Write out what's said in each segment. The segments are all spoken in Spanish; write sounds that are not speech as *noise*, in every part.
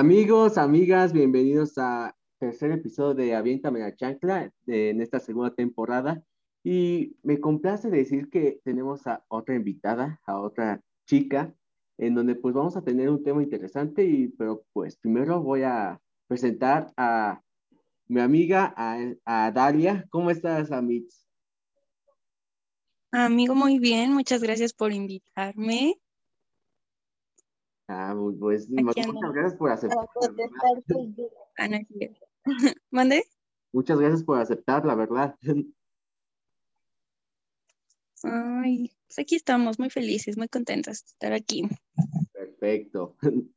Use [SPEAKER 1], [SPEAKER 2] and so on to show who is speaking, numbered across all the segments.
[SPEAKER 1] Amigos, amigas, bienvenidos a tercer episodio de Aviéntame la chancla en esta segunda temporada. Y me complace decir que tenemos a otra invitada, a otra chica, en donde pues vamos a tener un tema interesante, y, pero pues primero voy a presentar a mi amiga, a, a Dalia. ¿Cómo estás, Amitz?
[SPEAKER 2] Amigo, muy bien, muchas gracias por invitarme.
[SPEAKER 1] Ah, pues muchas gracias por aceptar.
[SPEAKER 2] Ah. *laughs* ¿Mande?
[SPEAKER 1] Muchas gracias por aceptar, la verdad. *laughs*
[SPEAKER 2] Ay, pues aquí estamos, muy felices, muy contentas de estar aquí.
[SPEAKER 1] Perfecto. *laughs*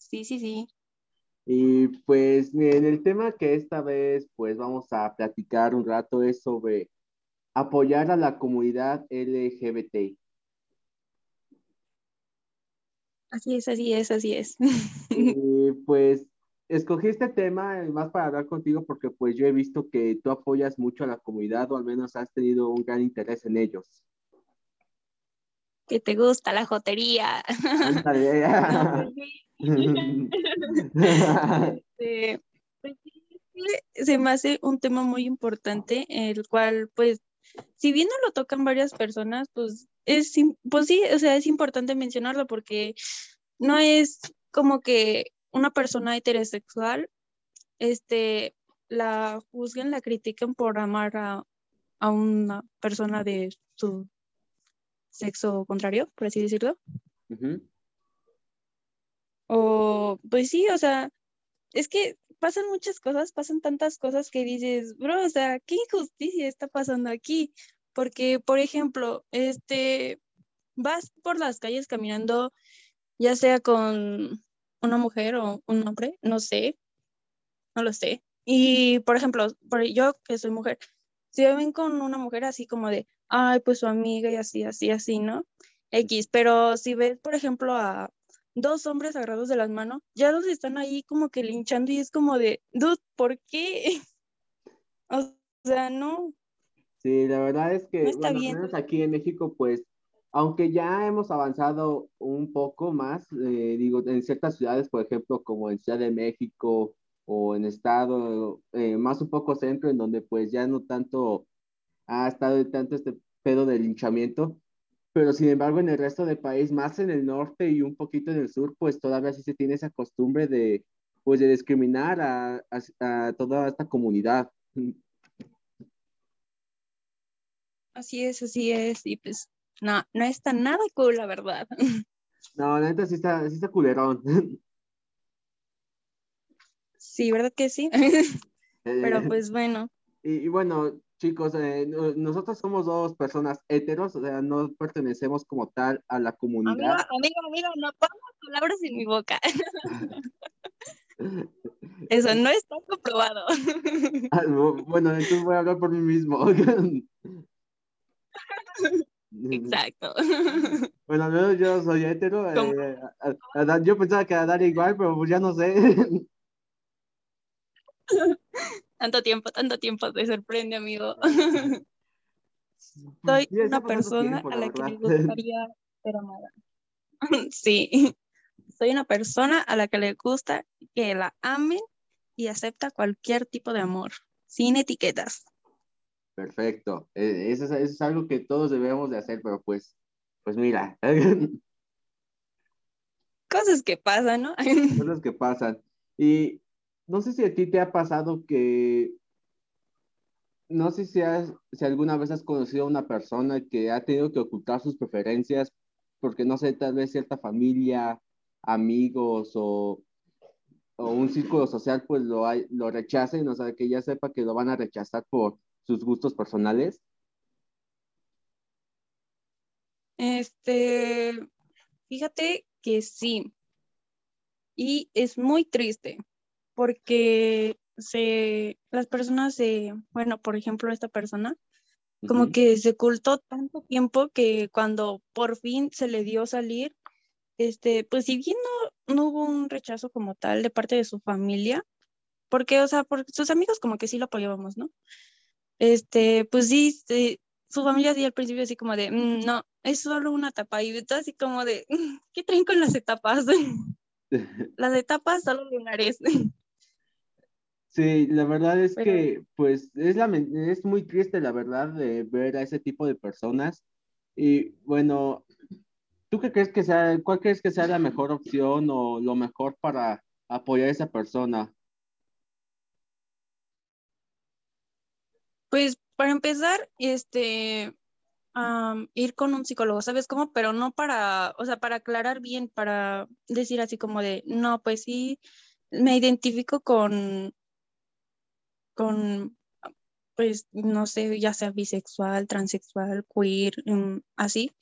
[SPEAKER 2] Sí, sí, sí.
[SPEAKER 1] Y pues miren, el tema que esta vez pues vamos a platicar un rato es sobre apoyar a la comunidad LGBT.
[SPEAKER 2] Así es, así es, así es. *laughs*
[SPEAKER 1] Y pues escogí este tema eh, más para hablar contigo porque pues yo he visto que tú apoyas mucho a la comunidad o al menos has tenido un gran interés en ellos.
[SPEAKER 2] Que te gusta la jotería. *laughs* *laughs* Este, pues se me hace un tema muy importante, el cual, pues, si bien no lo tocan varias personas, pues es, pues sí, o sea, es importante mencionarlo porque no es como que una persona heterosexual, este, la juzguen, la critiquen por amar a, a una persona de su sexo contrario, por así decirlo. O, pues sí, o sea, es que pasan muchas cosas, pasan tantas cosas que dices, bro, o sea, qué injusticia está pasando aquí. Porque, por ejemplo, este, vas por las calles caminando, ya sea con una mujer o un hombre, no sé, no lo sé. Y, por ejemplo, por yo que soy mujer, si ven con una mujer así como de, ay, pues su amiga y así, así, así, ¿no? X, pero si ves, por ejemplo, a dos hombres agarrados de las manos, ya los están ahí como que linchando y es como de, dude, ¿por qué? *laughs* O sea, no,
[SPEAKER 1] Sí, la verdad es que,
[SPEAKER 2] no está
[SPEAKER 1] bueno,
[SPEAKER 2] bien.
[SPEAKER 1] menos aquí en México, pues, aunque ya hemos avanzado un poco más, eh, digo, en ciertas ciudades, por ejemplo, como en Ciudad de México o en Estado, eh, más un poco centro, en donde pues ya no tanto ha estado tanto este pedo de linchamiento, pero sin embargo en el resto del país, más en el norte y un poquito en el sur, pues todavía sí se tiene esa costumbre de, pues, de discriminar a, a, a toda esta comunidad.
[SPEAKER 2] Así es, así es. Y pues, no, no está nada cool, la verdad. *laughs*
[SPEAKER 1] No, la neta sí está, sí está culerón. *laughs*
[SPEAKER 2] Sí, ¿verdad que sí? *laughs* Pero
[SPEAKER 1] Eh,
[SPEAKER 2] pues bueno,
[SPEAKER 1] y, y bueno, chicos, eh, no- nosotros somos dos personas heteros, o sea, no pertenecemos como tal a la
[SPEAKER 2] amigo,
[SPEAKER 1] comunidad.
[SPEAKER 2] amigo, amigo, no pongas palabras en mi boca. Eso no está comprobado.
[SPEAKER 1] Ah, bu- Bueno, entonces voy a hablar por mí mismo.
[SPEAKER 2] Exacto. *laughs*
[SPEAKER 1] Bueno, al menos yo soy hetero. Eh, a- a- a yo pensaba que a dar igual, pero pues ya no sé. *laughs*
[SPEAKER 2] Tanto tiempo, tanto tiempo te sorprende, amigo. Soy
[SPEAKER 1] sí,
[SPEAKER 2] una persona
[SPEAKER 1] tiempo,
[SPEAKER 2] a
[SPEAKER 1] la
[SPEAKER 2] la que le
[SPEAKER 1] verdad. *laughs*
[SPEAKER 2] gustaría ser amada. Sí, soy una persona a la que le gusta que la amen y acepta cualquier tipo de amor, sin etiquetas.
[SPEAKER 1] Perfecto. Eh, Eso es, eso es algo que todos debemos de hacer, pero pues, pues mira, *laughs*
[SPEAKER 2] Cosas que pasan, ¿no? *laughs*
[SPEAKER 1] cosas que pasan. Y no sé si a ti te ha pasado que, no sé si, has, si alguna vez has conocido a una persona que ha tenido que ocultar sus preferencias porque, no sé, tal vez cierta familia, amigos o, o un círculo social pues lo, hay- lo rechacen, o sea, que ya sepa que lo van a rechazar por sus gustos personales.
[SPEAKER 2] Este, fíjate que sí. Y es muy triste porque se, las personas se, bueno, por ejemplo, esta persona, como que se ocultó tanto tiempo que cuando por fin se le dio salir, este, pues si bien no, no hubo un rechazo como tal de parte de su familia, porque, o sea, por sus amigos como que sí lo apoyábamos, ¿no? Este, pues sí, sí, su familia sí al principio así como de, "Mm, no, es solo una etapa, y tú así como de, "Mm, *laughs* ¿qué traen con las etapas? *laughs* Las etapas solo lunares.
[SPEAKER 1] Sí, la verdad es que, pues, es, la, es muy triste, la verdad, de ver a ese tipo de personas. Y bueno, ¿tú qué crees que sea, cuál crees que sea la mejor opción o lo mejor para apoyar a esa persona?
[SPEAKER 2] Pues, para empezar, este, ir con un psicólogo, ¿sabes cómo? Pero no para, o sea, para aclarar bien, para decir así como de, no, pues sí, me identifico con, con, pues, no sé, ya sea bisexual, transexual, queer, em, así,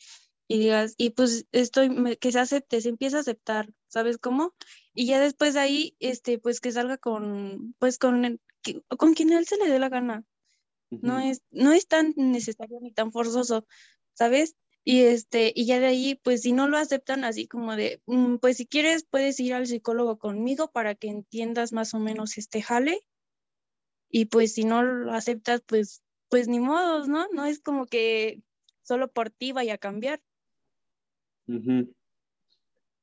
[SPEAKER 2] y digas, y pues estoy, que se acepte, se empieza a aceptar, ¿sabes cómo? Y ya después de ahí, este, pues que salga con, pues con, con quien él se le dé la gana, no es, no es tan necesario ni tan forzoso, ¿sabes? Y este, y ya de ahí, pues si no lo aceptan así como de, mm, pues si quieres puedes ir al psicólogo conmigo para que entiendas más o menos este jale. Y pues si no lo aceptas, pues, pues ni modos, ¿no? No es como que solo por ti vaya a cambiar.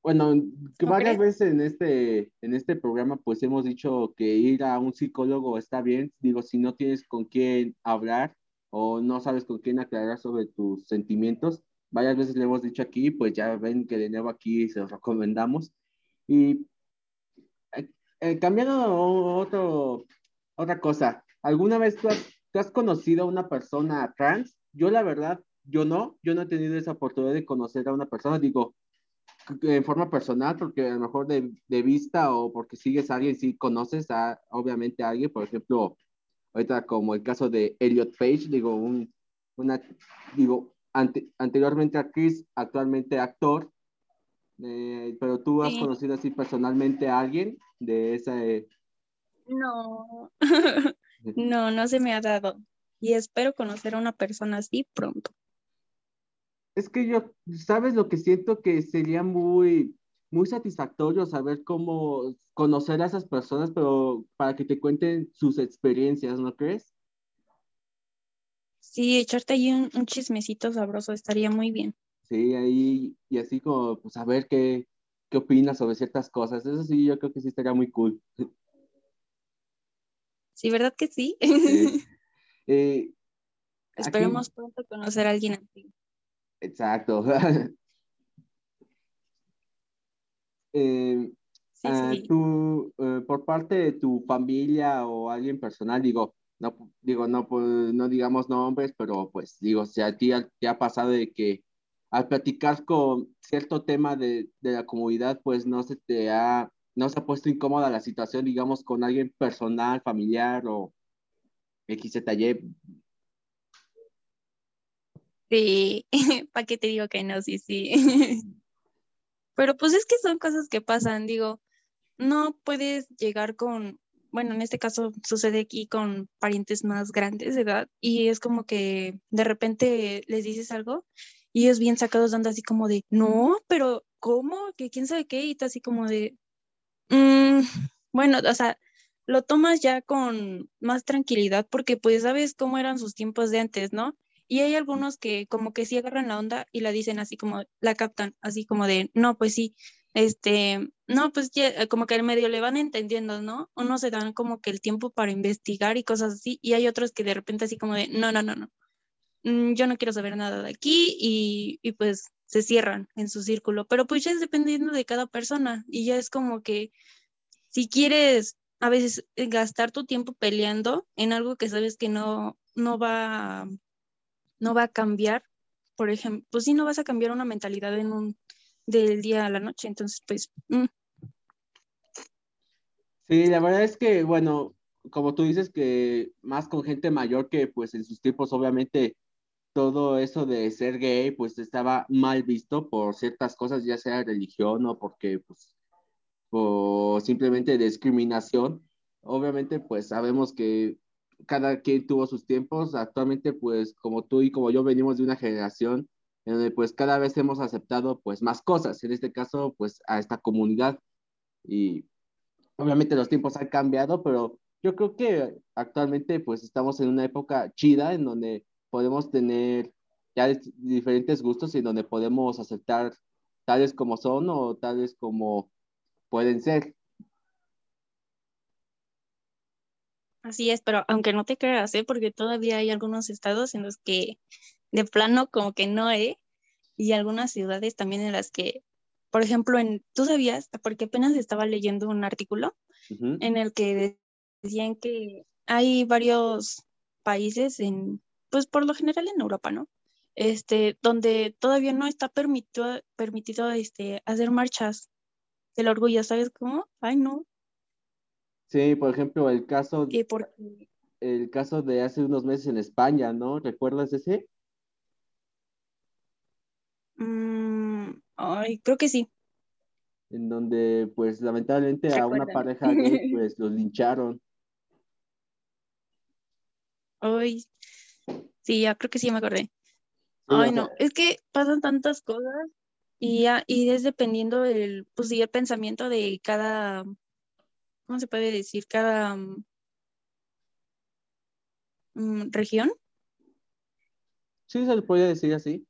[SPEAKER 1] Bueno, que varias veces en este, en este programa pues hemos dicho que ir a un psicólogo está bien, digo, si no tienes con quién hablar o no sabes con quién aclarar sobre tus sentimientos, varias veces le hemos dicho aquí, pues ya ven que de nuevo aquí se los recomendamos. Y eh, eh, cambiando otro, otra cosa, ¿alguna vez tú has, tú has conocido a una persona trans? Yo la verdad, yo no, yo no he tenido esa oportunidad de conocer a una persona, digo, en forma personal, porque a lo mejor de, de, vista o porque sigues a alguien, sí conoces a, obviamente a alguien, por ejemplo, ahorita como el caso de Elliot Page, digo, un, una, digo, ante, anteriormente actriz, actualmente actor, eh, pero tú has conocido así personalmente a alguien de ese...
[SPEAKER 2] No, *laughs* no, no se me ha dado. Y espero conocer a una persona así pronto
[SPEAKER 1] es que yo, ¿sabes lo que siento? Que sería muy, muy satisfactorio saber cómo conocer a esas personas, pero para que te cuenten sus experiencias, ¿no crees?
[SPEAKER 2] Sí, echarte ahí un, chismecito sabroso estaría muy bien.
[SPEAKER 1] Sí, ahí, y así como, pues, saber qué, qué opinas sobre ciertas cosas. Eso sí, yo creo que sí estaría muy cool.
[SPEAKER 2] Sí, ¿verdad que sí? *laughs*
[SPEAKER 1] Eh,
[SPEAKER 2] Esperemos pronto conocer a alguien así.
[SPEAKER 1] Exacto. *laughs* Eh, ah, tú, eh, por parte de tu familia o alguien personal, digo, no, digo, no, pues, no digamos nombres, pero pues digo, si a ti te ha pasado de que al platicar con cierto tema de, de, la comunidad, pues no se te ha, no se ha puesto incómoda la situación, digamos, con alguien personal, familiar o XZY,
[SPEAKER 2] Sí, *laughs* ¿para qué te digo que no? Sí, sí. *laughs* Pero pues es que son cosas que pasan, digo, no puedes llegar con, bueno, en este caso sucede aquí con parientes más grandes de edad y es como que de repente les dices algo y ellos bien sacados dando así como de, no, pero ¿cómo? que quién sabe qué? Y tú así como de, mm, bueno, o sea, lo tomas ya con más tranquilidad porque pues sabes cómo eran sus tiempos de antes, ¿no? Y hay algunos que como que sí agarran la onda y la dicen así como, la captan, así como de, no, pues sí, este, no, pues ya, eh, como que el medio le van entendiendo, ¿no? O no se dan como que el tiempo para investigar y cosas así. Y hay otros que de repente así como de, no, no, no, no, mm, yo no quiero saber nada de aquí y, y pues se cierran en su círculo. Pero pues ya es dependiendo de cada persona y ya es como que si quieres a veces gastar tu tiempo peleando en algo que sabes que no, no va no va a cambiar, por ejemplo, pues sí, no vas a cambiar una mentalidad en un, del día a la noche, entonces pues... Mm.
[SPEAKER 1] Sí, la verdad es que, bueno, como tú dices que más con gente mayor que pues en sus tiempos obviamente todo eso de ser gay pues estaba mal visto por ciertas cosas, ya sea religión o porque pues o simplemente discriminación. Obviamente pues sabemos que cada quien tuvo sus tiempos. Actualmente, pues como tú y como yo venimos de una generación en donde pues cada vez hemos aceptado pues más cosas, en este caso pues a esta comunidad. Y obviamente los tiempos han cambiado, pero yo creo que actualmente pues estamos en una época chida en donde podemos tener ya diferentes gustos y donde podemos aceptar tales como son o tales como pueden ser.
[SPEAKER 2] Así es, pero aunque no te creas, ¿eh? porque todavía hay algunos estados en los que de plano como que no, ¿eh? Y algunas ciudades también en las que, por ejemplo, en, tú sabías, porque apenas estaba leyendo un artículo en el que decían que hay varios países en, pues por lo general en Europa, ¿no? Este, donde todavía no está permitido, permitido este, hacer marchas del orgullo, ¿sabes cómo? Ay, no.
[SPEAKER 1] Sí, por ejemplo, el caso, el caso de hace unos meses en España, ¿no? ¿Recuerdas ese?
[SPEAKER 2] Mm, ay, creo que sí.
[SPEAKER 1] En donde, pues, lamentablemente a una pareja gay, *laughs* pues, los lincharon.
[SPEAKER 2] Ay, sí, ya creo que sí me acordé. Ay, no, es que pasan tantas cosas y, ya, y es dependiendo del, pues, sí, el pensamiento de cada, ¿cómo se puede decir? Cada mm, región.
[SPEAKER 1] Sí, se le podría decir así.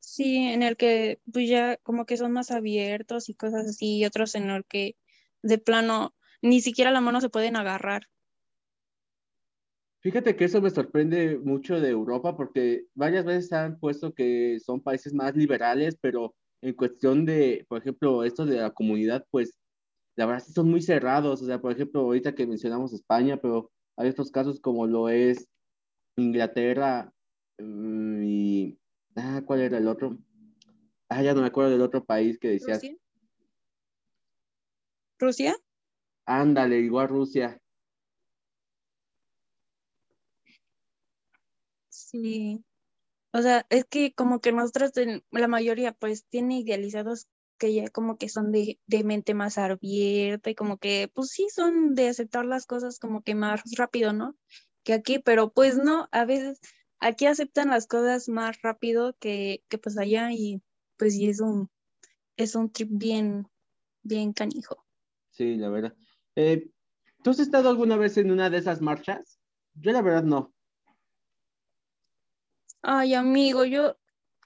[SPEAKER 2] Sí, en el que pues ya como que son más abiertos y cosas así, y otros en el que de plano ni siquiera la mano se pueden agarrar.
[SPEAKER 1] Fíjate que eso me sorprende mucho de Europa porque varias veces han puesto que son países más liberales, pero en cuestión de, por ejemplo, esto de la comunidad, pues la verdad son muy cerrados. O sea, por ejemplo, ahorita que mencionamos España, pero hay otros casos como lo es Inglaterra mm, y... Ah, ¿cuál era el otro? Ah, ya no me acuerdo del otro país que decías.
[SPEAKER 2] ¿Rusia? ¿Rusia?
[SPEAKER 1] Ándale, igual Rusia.
[SPEAKER 2] Sí. O sea, es que como que nosotros, la mayoría, pues tiene idealizados que ya como que son de, de, mente más abierta y como que, pues sí, son de aceptar las cosas como que más rápido, ¿no? Que aquí, pero pues no, a veces aquí aceptan las cosas más rápido que, que pues allá y pues sí es un, es un trip bien, bien canijo.
[SPEAKER 1] Sí, la verdad. Eh, ¿Tú has estado alguna vez en una de esas marchas? Yo la verdad no.
[SPEAKER 2] Ay, amigo, yo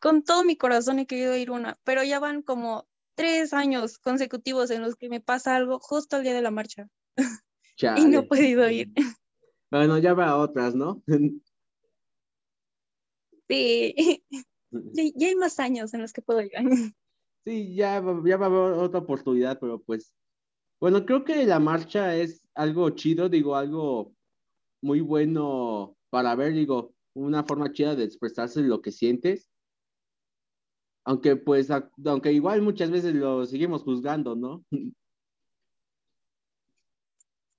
[SPEAKER 2] con todo mi corazón he querido ir una, pero ya van como tres años consecutivos en los que me pasa algo justo al día de la marcha. *laughs* y no he podido ir.
[SPEAKER 1] Bueno, ya va a otras, ¿no? *laughs*
[SPEAKER 2] sí. *laughs* ya, hay más años en los que puedo ir.
[SPEAKER 1] sí, ya, ya va a haber otra oportunidad, pero pues, bueno, creo que la marcha es algo chido, digo, algo muy bueno para ver, digo, una forma chida de expresarse lo que sientes. Aunque pues, aunque igual muchas veces lo seguimos juzgando, ¿no? *laughs*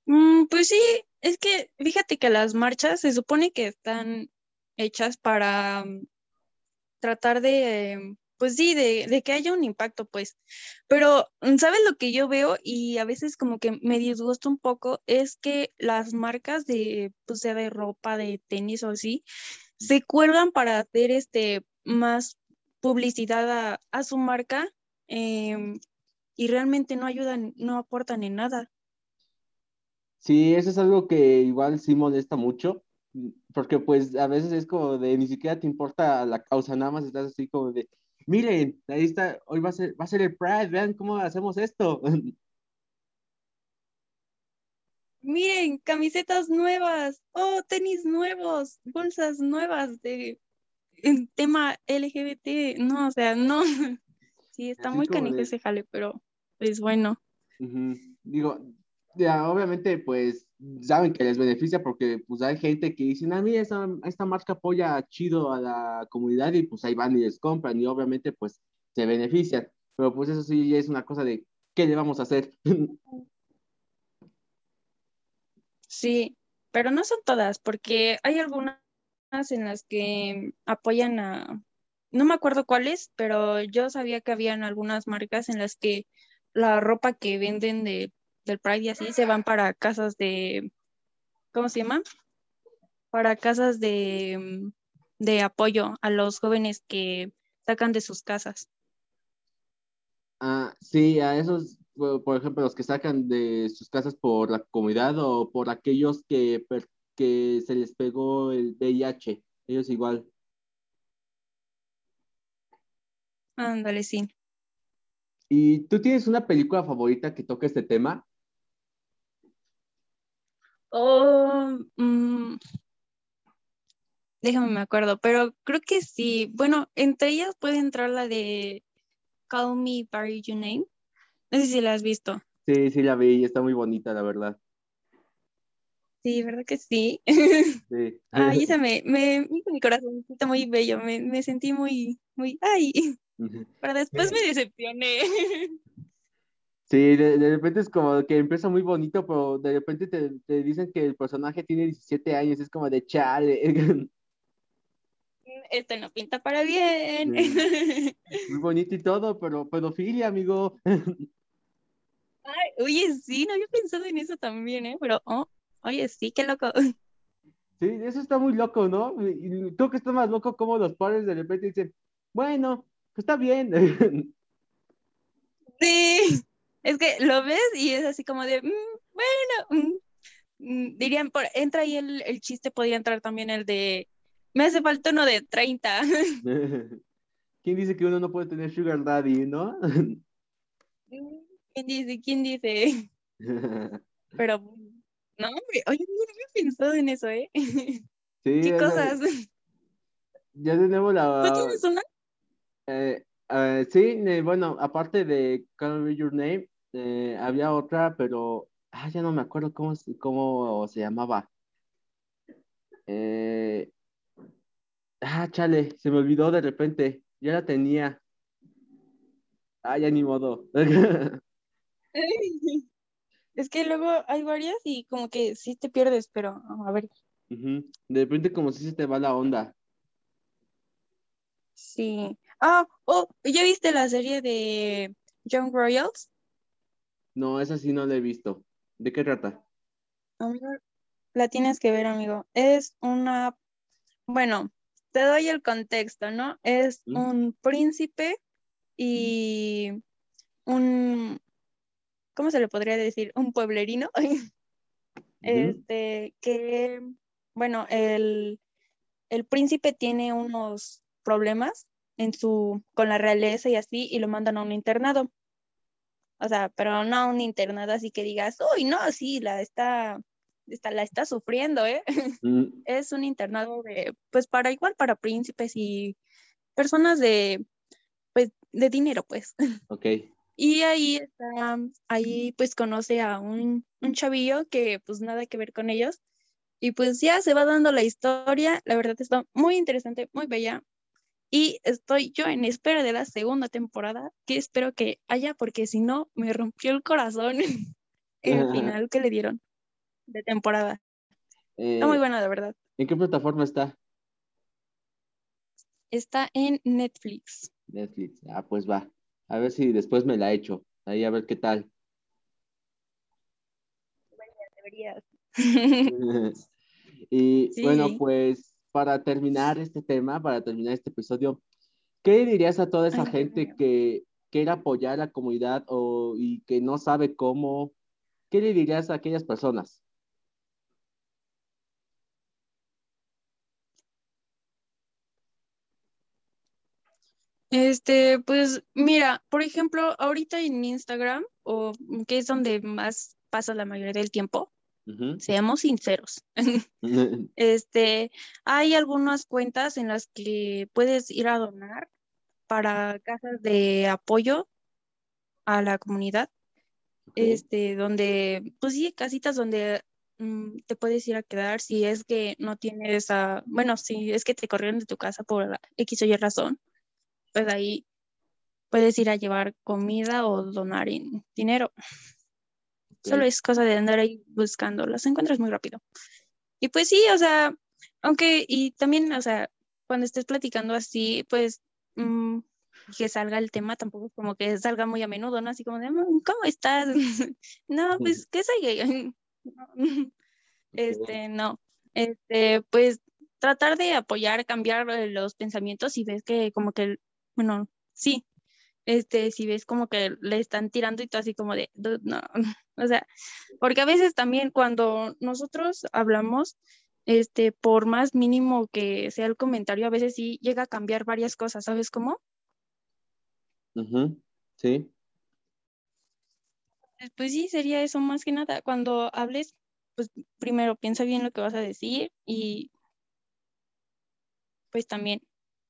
[SPEAKER 2] Mm, pues sí, es que fíjate que las marchas se supone que están hechas para mm, tratar de, pues sí, de, de, que haya un impacto, pues. Pero, mm, ¿sabes lo que yo veo? Y a veces como que me disgusta un poco, es que las marcas de, pues sea de ropa, de tenis o así, se cuelgan para hacer este más publicidad a, su marca em, y realmente no ayudan, no aportan en nada.
[SPEAKER 1] Sí, eso es algo que igual sí molesta mucho, porque pues a veces es como de ni siquiera te importa la causa, nada más estás así como de, miren, ahí está, hoy va a ser, va a ser el Pride, vean cómo hacemos esto. *laughs*
[SPEAKER 2] Miren, camisetas nuevas, oh, tenis nuevos, bolsas nuevas de en tema LGBT, no, o sea, no. *laughs* Sí, está muy canijo ese jale, pero pues bueno.
[SPEAKER 1] Digo, ya, obviamente, pues saben que les beneficia porque pues hay gente que dice, ah, mira, esta, esta marca apoya chido a la comunidad y pues ahí van y les compran y obviamente pues se benefician. Pero pues eso sí es una cosa de, ¿qué le vamos a hacer? *laughs*
[SPEAKER 2] Sí, pero no son todas, porque hay algunas en las que apoyan a, no me acuerdo cuáles, pero yo sabía que habían algunas marcas en las que la ropa que venden de, del Pride y así se van para casas de, ¿cómo se llama? Para casas de, de apoyo a los jóvenes que sacan de sus casas.
[SPEAKER 1] Ah, sí, a esos, por ejemplo, los que sacan de sus casas por la comunidad o por aquellos que que se les pegó el VIH, ellos igual.
[SPEAKER 2] Ándale, sí.
[SPEAKER 1] ¿Y tú tienes una película favorita que toque este tema?
[SPEAKER 2] Oh, mm, déjame me acuerdo, pero creo que sí. Bueno, entre ellas puede entrar la de Call Me By Your Name. No sé si la has visto.
[SPEAKER 1] Sí, sí la vi y está muy bonita, la verdad.
[SPEAKER 2] Sí, ¿verdad que sí? *laughs* Sí. Ay, esa *laughs* me, me, mi corazón está muy bello, me, me, sentí muy, muy, ay, *laughs* pero después me decepcioné.
[SPEAKER 1] Sí, de, de, repente es como que empieza muy bonito, pero de repente te, te, dicen que el personaje tiene 17 años, es como de chale.
[SPEAKER 2] Esto no pinta para bien.
[SPEAKER 1] Muy bonito y todo, pero pedofilia, amigo.
[SPEAKER 2] Ay, oye, sí, no había pensado en eso también, ¿eh? Pero, oh, oye, sí, qué loco.
[SPEAKER 1] Sí, eso está muy loco, ¿no? Y creo que está más loco como los padres de repente dicen, bueno, pues está bien. *laughs*
[SPEAKER 2] Sí, es que lo ves y es así como de, mm, bueno, mm, mm, dirían, por, entra ahí el, el chiste, podría entrar también el de, me hace falta uno de 30. *laughs*
[SPEAKER 1] ¿Quién dice que uno no puede tener sugar daddy, no? *laughs*
[SPEAKER 2] ¿Quién dice? ¿Quién dice? Pero, no, hombre, oye, no había pensado en eso, ¿eh? *laughs* Sí. ¿Qué cosas?
[SPEAKER 1] Ya tenemos la...
[SPEAKER 2] ¿Tú tienes una?
[SPEAKER 1] Eh, eh, sí, bueno, aparte de Call Me Your Name, eh, había otra, pero ah, ya no me acuerdo cómo, cómo se llamaba. ah, chale, se me olvidó de repente, ya la tenía. Ah, ya ni modo. *laughs*
[SPEAKER 2] Es que luego hay varias y como que sí te pierdes, pero a ver.
[SPEAKER 1] De repente como si se te va la onda.
[SPEAKER 2] Sí. Ah, oh, ¿ya viste la serie de Young Royals?
[SPEAKER 1] No, esa sí no la he visto. ¿De qué trata?
[SPEAKER 2] la tienes que ver, amigo. Es una, bueno, te doy el contexto, ¿no? Es un príncipe y un, ¿cómo se le podría decir? Un pueblerino. *laughs* Este, que, bueno, el, el príncipe tiene unos problemas en su, con la realeza y así, y lo mandan a un internado. O sea, pero no a un internado así que digas, uy, no, sí, la está, está la está sufriendo, ¿eh? *laughs* Mm. es un internado de, pues para igual, para príncipes y personas de, pues, de dinero, pues. *laughs*
[SPEAKER 1] Ok.
[SPEAKER 2] Y ahí está, ahí pues conoce a un, un chavillo que pues nada que ver con ellos. Y pues ya se va dando la historia, la verdad está muy interesante, muy bella. Y estoy yo en espera de la segunda temporada, que espero que haya, porque si no, me rompió el corazón *laughs* el final que le dieron de temporada. está muy eh, buena, de verdad.
[SPEAKER 1] ¿En qué plataforma está?
[SPEAKER 2] Está en Netflix.
[SPEAKER 1] Netflix, ah, pues va. A ver si después me la echo. Ahí a ver qué tal.
[SPEAKER 2] Deberías, *laughs*
[SPEAKER 1] y bueno, pues para terminar este tema, para terminar este episodio, ¿qué dirías a toda esa gente que quiere apoyar a la comunidad o, y que no sabe cómo? ¿Qué le dirías a aquellas personas?
[SPEAKER 2] Este, pues mira, por ejemplo, ahorita en Instagram, o que es donde más pasa la mayoría del tiempo, seamos sinceros. *laughs* *laughs* este, hay algunas cuentas en las que puedes ir a donar para casas de apoyo a la comunidad. Este, donde, pues sí, casitas donde mm, te puedes ir a quedar si es que no tienes a, bueno, si es que te corrieron de tu casa por X o Y razón pues ahí puedes ir a llevar comida o donar en dinero. Solo es cosa de andar ahí buscando, las encuentras muy rápido. Y pues sí, o sea, aunque, y también, o sea, cuando estés platicando así, pues mm, que salga el tema, tampoco es como que salga muy a menudo, ¿no? Así como de, mm, ¿cómo estás? *laughs* no, pues que soy *laughs* Este, no. Este, pues tratar de apoyar, cambiar eh, los pensamientos y ves que como que bueno, sí, este, si ves como que le están tirando y todo así como de, no, *laughs* o sea, porque a veces también cuando nosotros hablamos, este, por más mínimo que sea el comentario, a veces sí llega a cambiar varias cosas, ¿sabes cómo?
[SPEAKER 1] sí.
[SPEAKER 2] Pues sí, sería eso más que nada. Cuando hables, pues primero piensa bien lo que vas a decir y pues también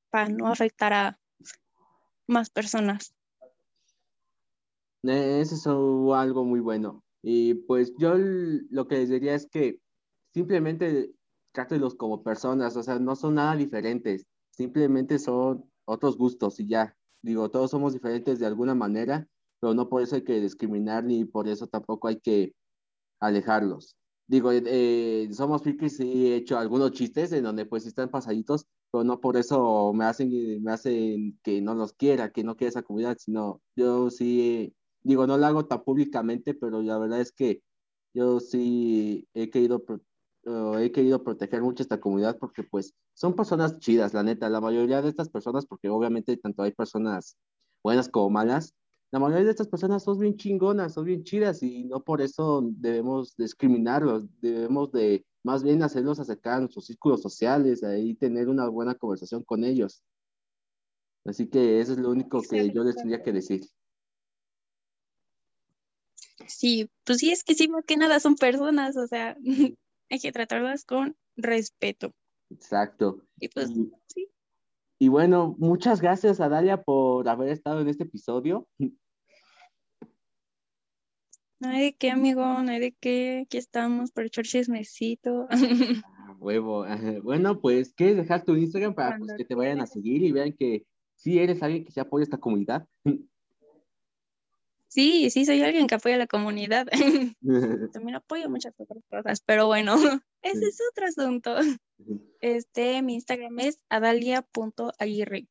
[SPEAKER 2] para no afectar a más personas.
[SPEAKER 1] Eh, eso es algo muy bueno. Y pues yo lo que les diría es que simplemente trátelos como personas, o sea, no son nada diferentes, simplemente son otros gustos y ya. Digo, todos somos diferentes de alguna manera, pero no por eso hay que discriminar ni por eso tampoco hay que alejarlos. Digo, eh, somos frikis y he hecho algunos chistes en donde pues están pasaditos, pero no por eso me hacen, me hacen que no los quiera, que no quiera esa comunidad, sino yo sí, digo, no lo hago tan públicamente, pero la verdad es que yo sí he querido he querido proteger mucho esta comunidad porque pues son personas chidas, la neta, la mayoría de estas personas, porque obviamente tanto hay personas buenas como malas, la mayoría de estas personas son bien chingonas, son bien chidas y no por eso debemos discriminarlos, debemos de más bien hacerlos acercar a nuestros círculos sociales, ahí tener una buena conversación con ellos. Así que eso es lo único que yo les tendría que decir.
[SPEAKER 2] Sí, pues sí, es que sí, más que nada son personas, o sea, *laughs* hay que tratarlas con respeto.
[SPEAKER 1] Exacto.
[SPEAKER 2] Y pues, sí.
[SPEAKER 1] Y bueno, muchas gracias a Dalia por haber estado en este episodio.
[SPEAKER 2] No hay de qué, amigo, no hay de qué. Aquí estamos por echar chismecito. *laughs*
[SPEAKER 1] Ah, huevo. Bueno, pues, ¿quieres dejar tu Instagram para pues, que te vayan a seguir y vean que sí eres alguien que se apoya a esta comunidad? *laughs*
[SPEAKER 2] Sí, sí, soy alguien que apoya a la comunidad. *laughs* *laughs* También apoyo muchas otras cosas, pero bueno, *laughs* ese es otro asunto. Este, mi Instagram es adalia.aguirre.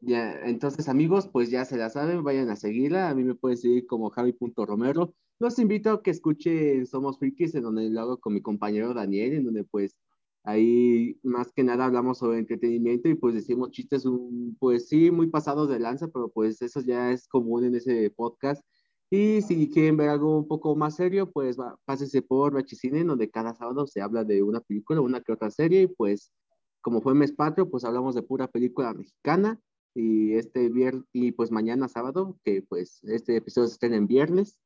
[SPEAKER 1] Ya, entonces amigos, pues ya se la saben, vayan a seguirla. A mí me pueden seguir como javi.romero. Los invito a que escuchen Somos Frikis, en donde lo hago con mi compañero Daniel, en donde pues Ahí más que nada hablamos sobre entretenimiento y pues decimos chistes, un, pues sí, muy pasados de lanza, pero pues eso ya es común en ese podcast. Y si quieren ver algo un poco más serio, pues pásense por Bachicine, donde cada sábado se habla de una película, una que otra serie, y pues como fue mes patrio, pues hablamos de pura película mexicana. Y este viernes, y pues mañana sábado, que pues este episodio se en viernes,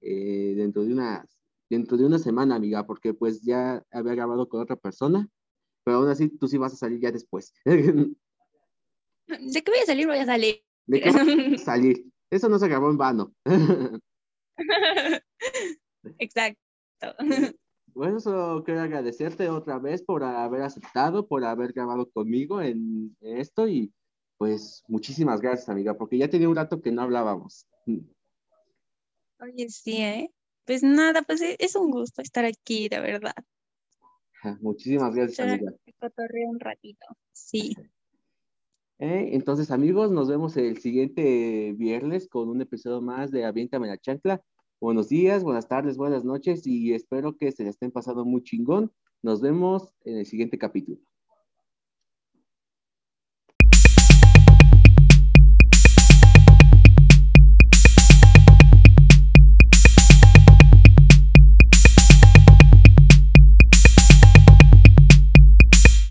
[SPEAKER 1] eh, dentro de unas dentro de una semana, amiga, porque pues ya había grabado con otra persona, pero aún así tú sí vas a salir ya después. *laughs*
[SPEAKER 2] ¿De qué voy a salir? Voy a salir.
[SPEAKER 1] ¿De qué voy a salir? Eso no se grabó en vano. *laughs*
[SPEAKER 2] Exacto.
[SPEAKER 1] Bueno, solo quiero agradecerte otra vez por haber aceptado, por haber grabado conmigo en esto y pues muchísimas gracias, amiga, porque ya tenía un rato que no hablábamos.
[SPEAKER 2] Oye, sí, ¿eh? Pues nada, pues e, es un gusto estar aquí, de verdad.
[SPEAKER 1] Muchísimas gracias, amiga.
[SPEAKER 2] un ratito, sí. *laughs*
[SPEAKER 1] Eh, entonces, amigos, nos vemos el siguiente viernes con un episodio más de Aviéntame la chancla. Buenos días, buenas tardes, buenas noches y espero que se les estén pasando muy chingón. Nos vemos en el siguiente capítulo.